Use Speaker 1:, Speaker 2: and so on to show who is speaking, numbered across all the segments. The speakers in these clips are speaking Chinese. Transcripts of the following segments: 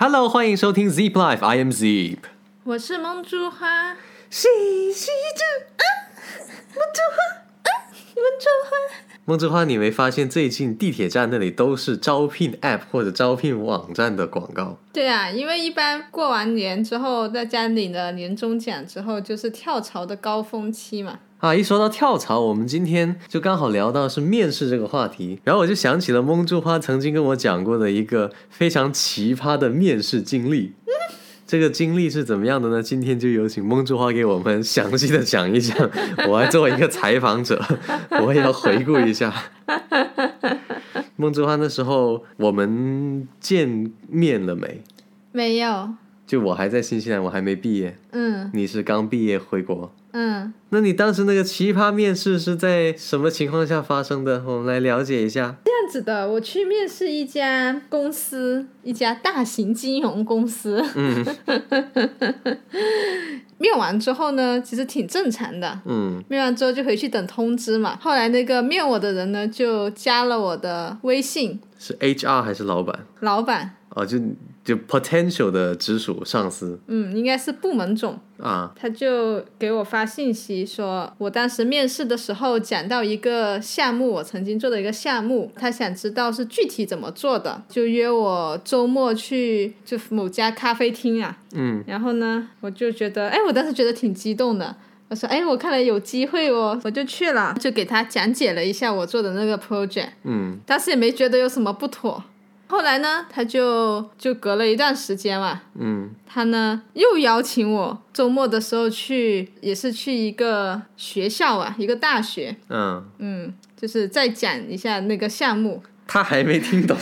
Speaker 1: Hello，欢迎收听 Zip Life，I am Zip。
Speaker 2: 我是梦珠花，
Speaker 1: 细细着啊，
Speaker 2: 梦珠花啊，梦珠花。
Speaker 1: 梦之花，你没发现最近地铁站那里都是招聘 App 或者招聘网站的广告？
Speaker 2: 对啊，因为一般过完年之后，在家领了年终奖之后，就是跳槽的高峰期嘛。
Speaker 1: 啊，一说到跳槽，我们今天就刚好聊到是面试这个话题，然后我就想起了梦之花曾经跟我讲过的一个非常奇葩的面试经历。这个经历是怎么样的呢？今天就有请梦之花给我们详细的讲一讲。我来作为一个采访者，我也要回顾一下。梦之花那时候我们见面了没？
Speaker 2: 没有。
Speaker 1: 就我还在新西兰，我还没毕业。
Speaker 2: 嗯。
Speaker 1: 你是刚毕业回国。
Speaker 2: 嗯。
Speaker 1: 那你当时那个奇葩面试是在什么情况下发生的？我们来了解一下。
Speaker 2: 这样子的，我去面试一家公司，一家大型金融公司。
Speaker 1: 嗯。
Speaker 2: 面完之后呢，其实挺正常的。
Speaker 1: 嗯。
Speaker 2: 面完之后就回去等通知嘛。后来那个面我的人呢，就加了我的微信。
Speaker 1: 是 HR 还是老板？
Speaker 2: 老板。
Speaker 1: 哦，就。就 potential 的直属上司，
Speaker 2: 嗯，应该是部门总
Speaker 1: 啊，
Speaker 2: 他就给我发信息说，我当时面试的时候讲到一个项目，我曾经做的一个项目，他想知道是具体怎么做的，就约我周末去就某家咖啡厅啊，
Speaker 1: 嗯，
Speaker 2: 然后呢，我就觉得，哎，我当时觉得挺激动的，我说，哎，我看来有机会哦，我就去了，就给他讲解了一下我做的那个 project，
Speaker 1: 嗯，
Speaker 2: 当时也没觉得有什么不妥。后来呢，他就就隔了一段时间嘛，
Speaker 1: 嗯，
Speaker 2: 他呢又邀请我周末的时候去，也是去一个学校啊，一个大学，
Speaker 1: 嗯
Speaker 2: 嗯，就是再讲一下那个项目。
Speaker 1: 他还没听懂。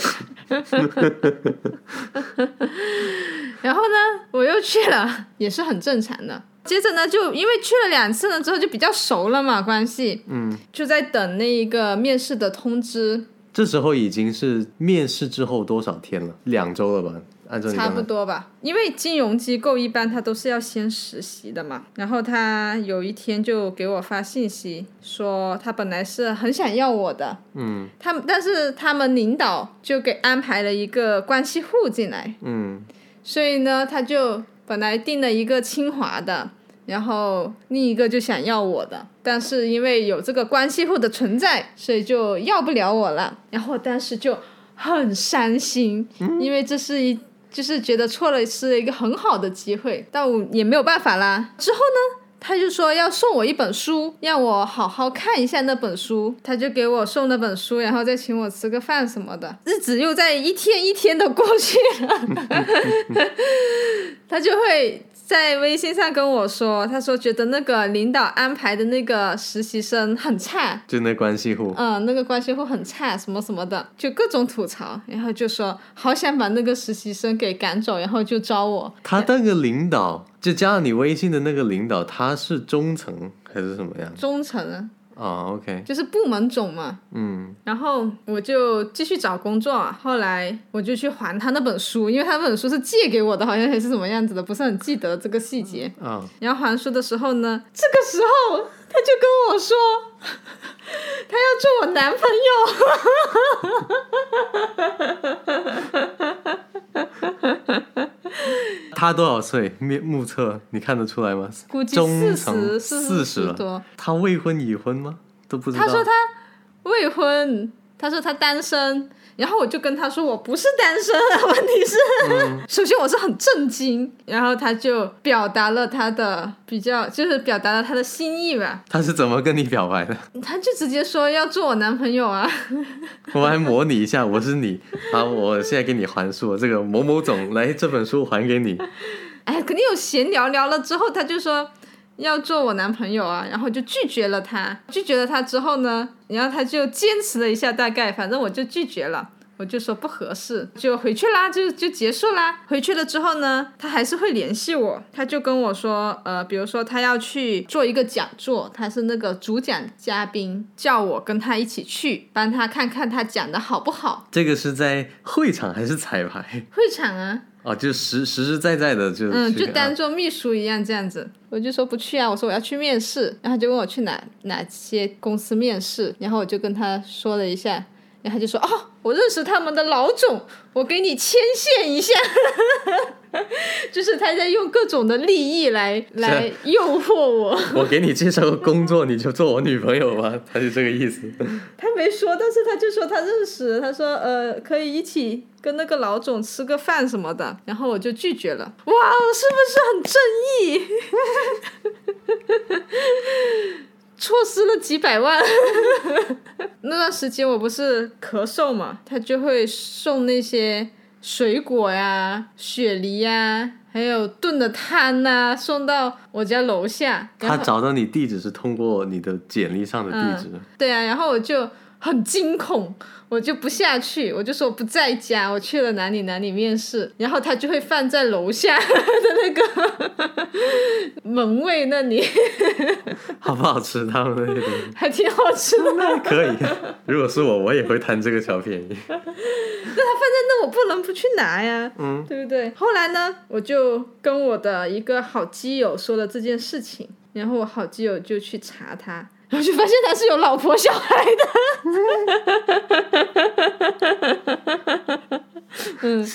Speaker 2: 然后呢，我又去了，也是很正常的。接着呢，就因为去了两次了之后，就比较熟了嘛，关系，
Speaker 1: 嗯，
Speaker 2: 就在等那一个面试的通知。
Speaker 1: 这时候已经是面试之后多少天了？两周了吧？按照
Speaker 2: 差不多吧，因为金融机构一般他都是要先实习的嘛。然后他有一天就给我发信息说，他本来是很想要我的，
Speaker 1: 嗯，
Speaker 2: 他但是他们领导就给安排了一个关系户进来，
Speaker 1: 嗯，
Speaker 2: 所以呢，他就本来定了一个清华的。然后另一个就想要我的，但是因为有这个关系户的存在，所以就要不了我了。然后当时就很伤心，因为这是一就是觉得错了是一个很好的机会，但我也没有办法啦。之后呢，他就说要送我一本书，让我好好看一下那本书。他就给我送那本书，然后再请我吃个饭什么的。日子又在一天一天的过去了，他就会。在微信上跟我说，他说觉得那个领导安排的那个实习生很差，
Speaker 1: 就那关系户，
Speaker 2: 嗯，那个关系户很差，什么什么的，就各种吐槽，然后就说好想把那个实习生给赶走，然后就招我。
Speaker 1: 他那个领导就加了你微信的那个领导，他是中层还是什么样？
Speaker 2: 中层啊。
Speaker 1: 哦，OK，
Speaker 2: 就是部门总嘛，
Speaker 1: 嗯，
Speaker 2: 然后我就继续找工作，后来我就去还他那本书，因为他那本书是借给我的，好像还是什么样子的，不是很记得这个细节。
Speaker 1: 啊，
Speaker 2: 然后还书的时候呢，这个时候他就跟我说，他要做我男朋
Speaker 1: 他多少岁？面目测你看得出来吗？
Speaker 2: 估计四十四
Speaker 1: 十
Speaker 2: 多。
Speaker 1: 他未婚已婚吗？都不知道。
Speaker 2: 他说他未婚，他说他单身。然后我就跟他说我不是单身啊，问题是，首先我是很震惊，然后他就表达了他的比较，就是表达了他的心意吧。
Speaker 1: 他是怎么跟你表白的？
Speaker 2: 他就直接说要做我男朋友啊。
Speaker 1: 我来模拟一下，我是你，好，我现在给你还书，这个某某总来这本书还给你。
Speaker 2: 哎，肯定有闲聊聊了之后，他就说。要做我男朋友啊，然后就拒绝了他。拒绝了他之后呢，然后他就坚持了一下，大概反正我就拒绝了，我就说不合适，就回去啦，就就结束啦。回去了之后呢，他还是会联系我，他就跟我说，呃，比如说他要去做一个讲座，他是那个主讲嘉宾，叫我跟他一起去，帮他看看他讲的好不好。
Speaker 1: 这个是在会场还是彩排？
Speaker 2: 会场啊。
Speaker 1: 哦，就实实实在在的就
Speaker 2: 嗯，就当做秘书一样这样子，我就说不去啊，我说我要去面试，然后就问我去哪哪些公司面试，然后我就跟他说了一下，然后他就说：“哦，我认识他们的老总，我给你牵线一下。” 就是他在用各种的利益来来诱惑我。
Speaker 1: 我给你介绍个工作，你就做我女朋友吧，他就这个意思。
Speaker 2: 他没说，但是他就说他认识，他说呃可以一起跟那个老总吃个饭什么的，然后我就拒绝了。哇，是不是很正义？错失了几百万。那段时间我不是咳嗽嘛，他就会送那些水果呀、雪梨呀，还有炖的汤呐，送到我家楼下。
Speaker 1: 他找到你地址是通过你的简历上的地址，
Speaker 2: 对啊，然后我就很惊恐，我就不下去，我就说我不在家，我去了哪里哪里面试，然后他就会放在楼下的那个 门卫那里，
Speaker 1: 好不好吃？他们那
Speaker 2: 还挺好吃的。
Speaker 1: 可以。如果是我，我也会贪这个小便宜。
Speaker 2: 那他放在那，我不能不去拿呀，
Speaker 1: 嗯，
Speaker 2: 对不对？后来呢，我就跟我的一个好基友说了这件事情，然后我好基友就去查他。然后就发现他是有老婆小孩的，嗯，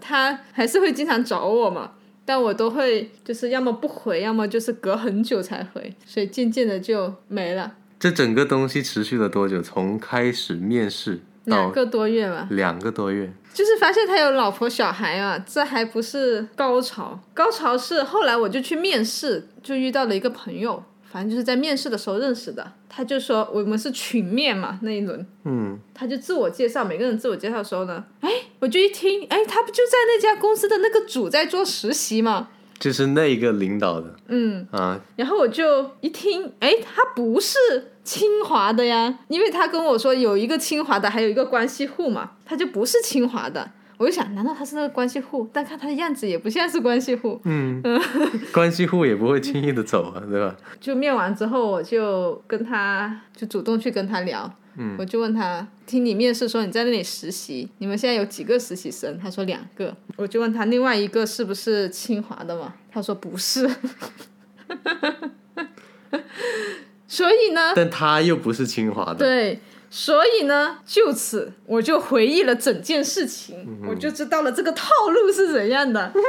Speaker 2: 他还是会经常找我嘛，但我都会就是要么不回，要么就是隔很久才回，所以渐渐的就没了，
Speaker 1: 这整个东西持续了多久？从开始面试到
Speaker 2: 两个多月吧。
Speaker 1: 两个多月。
Speaker 2: 就是发现他有老婆小孩啊，这还不是高潮，高潮是后来我就去面试，就遇到了一个朋友，反正就是在面试的时候认识的，他就说我们是群面嘛那一轮，
Speaker 1: 嗯，
Speaker 2: 他就自我介绍，每个人自我介绍的时候呢，哎，我就一听，哎，他不就在那家公司的那个组在做实习嘛？
Speaker 1: 就是那一个领导的。
Speaker 2: 嗯，
Speaker 1: 啊，
Speaker 2: 然后我就一听，哎，他不是清华的呀，因为他跟我说有一个清华的，还有一个关系户嘛，他就不是清华的。我就想，难道他是那个关系户？但看他的样子也不像是关系户。
Speaker 1: 嗯，关系户也不会轻易的走啊，对吧？
Speaker 2: 就面完之后，我就跟他就主动去跟他聊，
Speaker 1: 嗯
Speaker 2: 我就问他，听你面试说你在那里实习，你们现在有几个实习生？他说两个，我就问他另外一个是不是清华的嘛？他说不是，所以呢，
Speaker 1: 但他又不是清华的，
Speaker 2: 对，所以呢，就此我就回忆了整件事情，
Speaker 1: 嗯
Speaker 2: 我就知道了这个套路是怎样的。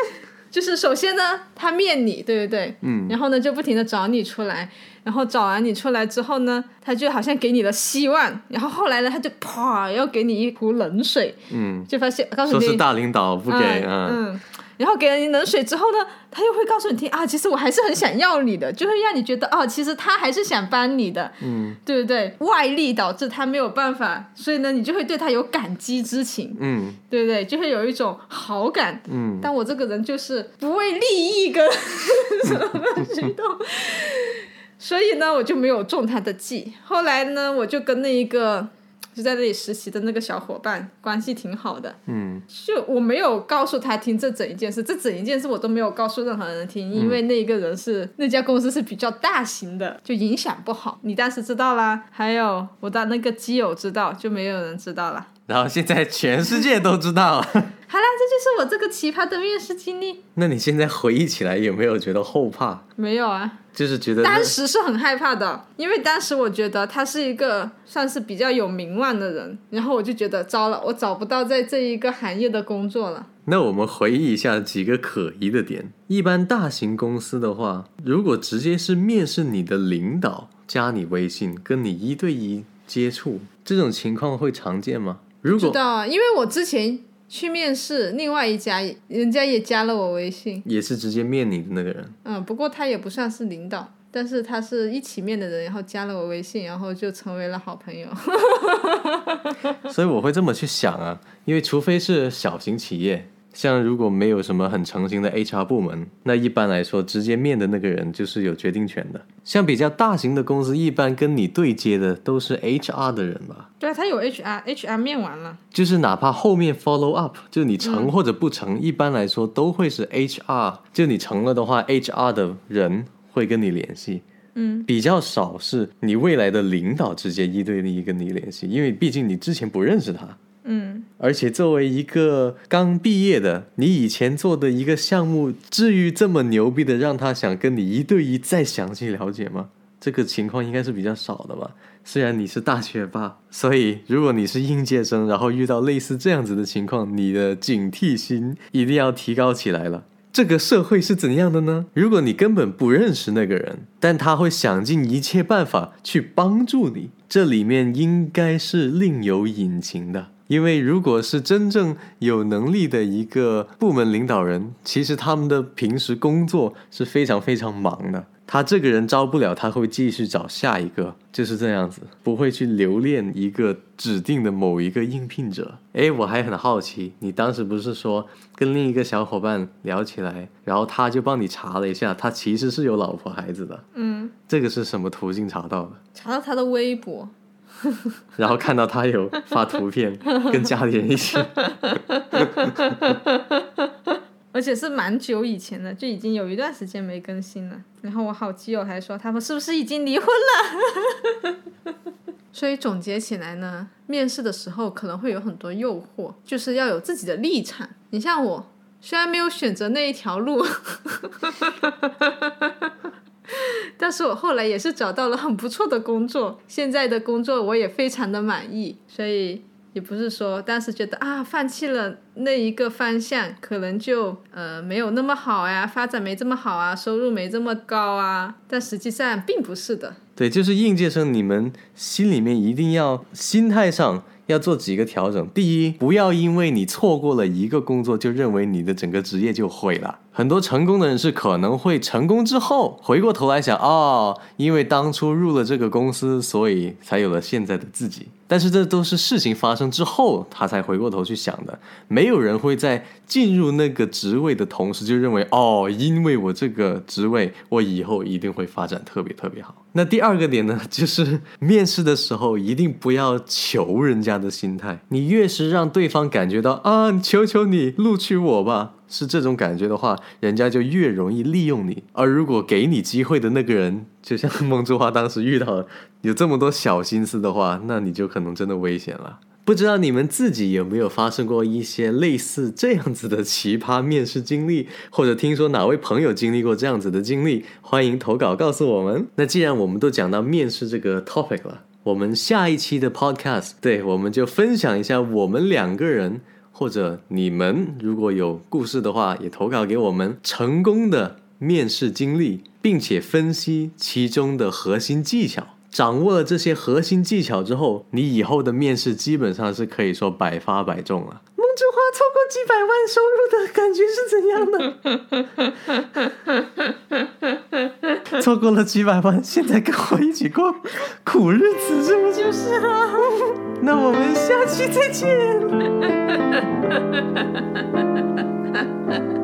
Speaker 2: 就是首先呢，他面你，对不对？
Speaker 1: 嗯，
Speaker 2: 然后呢，就不停的找你出来，然后找完你出来之后呢，他就好像给你了希望，然后后来呢，他就啪要给你一壶冷水，
Speaker 1: 嗯，
Speaker 2: 就发现告诉你
Speaker 1: 说是大领导不给
Speaker 2: 嗯。
Speaker 1: 啊，
Speaker 2: 嗯，然后给了你冷水之后呢，他又会告诉你听啊，其实我还是很想要你的，就会让你觉得哦，其实他还是想帮你的，
Speaker 1: 嗯
Speaker 2: 对不对？外力导致他没有办法，所以呢，你就会对他有感激之情，
Speaker 1: 嗯
Speaker 2: 对不对？就会有一种好感。
Speaker 1: 嗯，
Speaker 2: 但我这个人就是不为利益跟 什么行动，所以呢，我就没有中他的计。后来呢，我就跟那一个就在那里实习的那个小伙伴关系挺好的，
Speaker 1: 嗯
Speaker 2: 就我没有告诉他听这整一件事，这整一件事我都没有告诉任何人听，因为那一个人是那家公司是比较大型的，就影响不好。你当时知道啦，还有我的那个基友知道，就没有人知道了。
Speaker 1: 然后现在全世界都知道。
Speaker 2: 好啦，这就是我这个奇葩的面试经历。
Speaker 1: 那你现在回忆起来有没有觉得后怕？
Speaker 2: 没有啊，
Speaker 1: 就是觉得
Speaker 2: 当时是很害怕的，因为当时我觉得他是一个算是比较有名望的人，然后我就觉得糟了，我找不到在这一个行业的工作了。
Speaker 1: 那我们回忆一下几个可疑的点。一般大型公司的话，如果直接是面试你的领导加你微信，跟你一对一接触，这种情况会常见吗？如果
Speaker 2: 知道啊，因为我之前去面试另外一家，人家也加了我微信，
Speaker 1: 也是直接面你的那个人，
Speaker 2: 嗯，不过他也不算是领导。但是他是一起面的人，然后加了我微信，然后就成为了好朋友。
Speaker 1: 所以我会这么去想啊，因为除非是小型企业，像如果没有什么很成型的 HR 部门，那一般来说直接面的那个人就是有决定权的。像比较大型的公司，一般跟你对接的都是 HR 的人吧。
Speaker 2: 对啊，他有 HR，HR 面完了。
Speaker 1: 就是哪怕后面 follow up，就你成或者不成，一般来说都会是 HR。就你成了的话，HR 的人会跟你联系。
Speaker 2: 嗯，
Speaker 1: 比较少是你未来的领导直接一对一跟你联系，因为毕竟你之前不认识他。
Speaker 2: 嗯，
Speaker 1: 而且作为一个刚毕业的，你以前做的一个项目，至于这么牛逼的让他想跟你一对一再详细了解吗？这个情况应该是比较少的吧。虽然你是大学霸，所以如果你是应届生，然后遇到类似这样子的情况，你的警惕心一定要提高起来了。这个社会是怎样的呢？如果你根本不认识那个人，但他会想尽一切办法去帮助你，这里面应该是另有隐情的。因为如果是真正有能力的一个部门领导人，其实他们的平时工作是非常非常忙的。他这个人招不了，他会继续找下一个，就是这样子，不会去留恋一个指定的某一个应聘者。诶，我还很好奇，你当时不是说跟另一个小伙伴聊起来，然后他就帮你查了一下，他其实是有老婆孩子的。
Speaker 2: 嗯，
Speaker 1: 这个是什么途径查到的？
Speaker 2: 查到他的微博，
Speaker 1: 然后看到他有发图片，跟家里人一起。
Speaker 2: 而且是蛮久以前的，就已经有一段时间没更新了。然后我好基友还说，他们是不是已经离婚了？所以总结起来呢，面试的时候可能会有很多诱惑，就是要有自己的立场。你像我，虽然没有选择那一条路，但是我后来也是找到了很不错的工作，现在的工作我也非常的满意，所以。也不是说当时觉得啊，放弃了那一个方向，可能就呃没有那么好呀，发展没这么好啊，收入没这么高啊，但实际上并不是的。
Speaker 1: 对，就是应届生，你们心里面一定要心态上要做几个调整。第一，不要因为你错过了一个工作，就认为你的整个职业就毁了。很多成功的人是可能会成功之后回过头来想，哦，因为当初入了这个公司，所以才有了现在的自己。但是这都是事情发生之后，他才回过头去想的。没有人会在进入那个职位的同时就认为，哦，因为我这个职位，我以后一定会发展特别特别好。那第二个点呢，就是面试的时候一定不要求人家的心态。你越是让对方感觉到啊，求求你录取我吧。是这种感觉的话，人家就越容易利用你。而如果给你机会的那个人，就像孟之花当时遇到有这么多小心思的话，那你就可能真的危险了。不知道你们自己有没有发生过一些类似这样子的奇葩面试经历，或者听说哪位朋友经历过这样子的经历？欢迎投稿告诉我们。那既然我们都讲到面试这个 topic 了，我们下一期的 podcast，对，我们就分享一下我们两个人。或者你们如果有故事的话，也投稿给我们成功的面试经历，并且分析其中的核心技巧。掌握了这些核心技巧之后，你以后的面试基本上是可以说百发百中了。梦之花超过几百万收入的感觉是怎样的？错过了几百万，现在跟我一起过苦日子，是不就是啊？那我们下期再见。